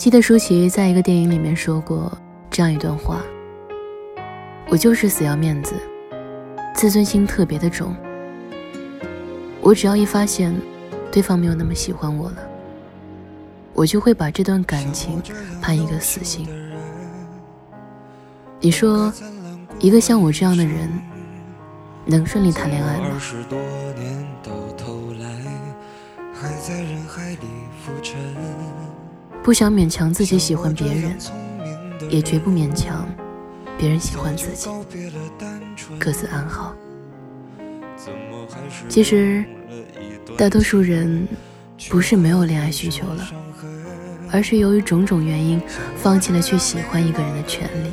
记得舒淇在一个电影里面说过这样一段话：“我就是死要面子，自尊心特别的重。我只要一发现对方没有那么喜欢我了，我就会把这段感情判一个死刑。你说，一个像我这样的人，能顺利谈恋爱吗？”不想勉强自己喜欢别人，也绝不勉强别人喜欢自己，各自安好。其实，大多数人不是没有恋爱需求了，而是由于种种原因放弃了去喜欢一个人的权利。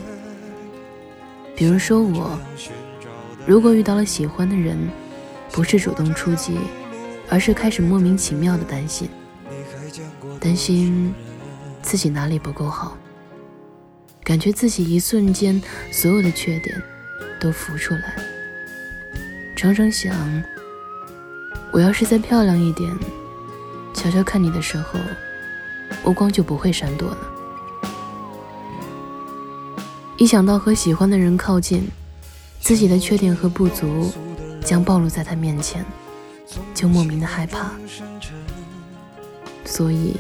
比如说我，如果遇到了喜欢的人，不是主动出击，而是开始莫名其妙的担心，担心。自己哪里不够好？感觉自己一瞬间所有的缺点都浮出来。常常想，我要是再漂亮一点，悄悄看你的时候，目光就不会闪躲了。一想到和喜欢的人靠近，自己的缺点和不足将暴露在他面前，就莫名的害怕。所以。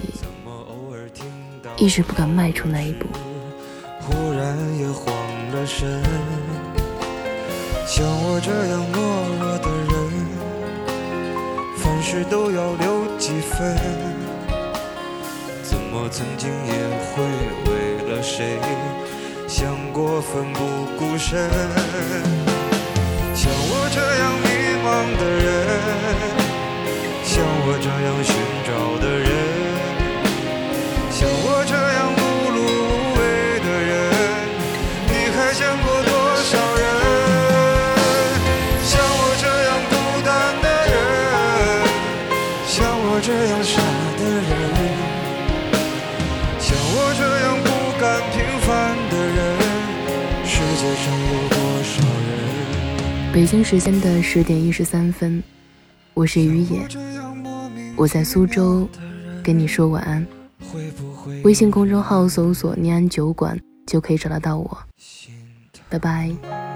一直不敢迈出那一步。忽然也慌了神，像我这样懦弱的人，凡事都要留几分。怎么曾经也会为了谁想过奋不顾身？像我这样迷茫的人，像我这样寻找的人人世界上有多少人。北京时间的十点一十三分，我是于野，我在苏州跟你说晚安。微信公众号搜索“念安酒馆”就可以找得到我。拜拜。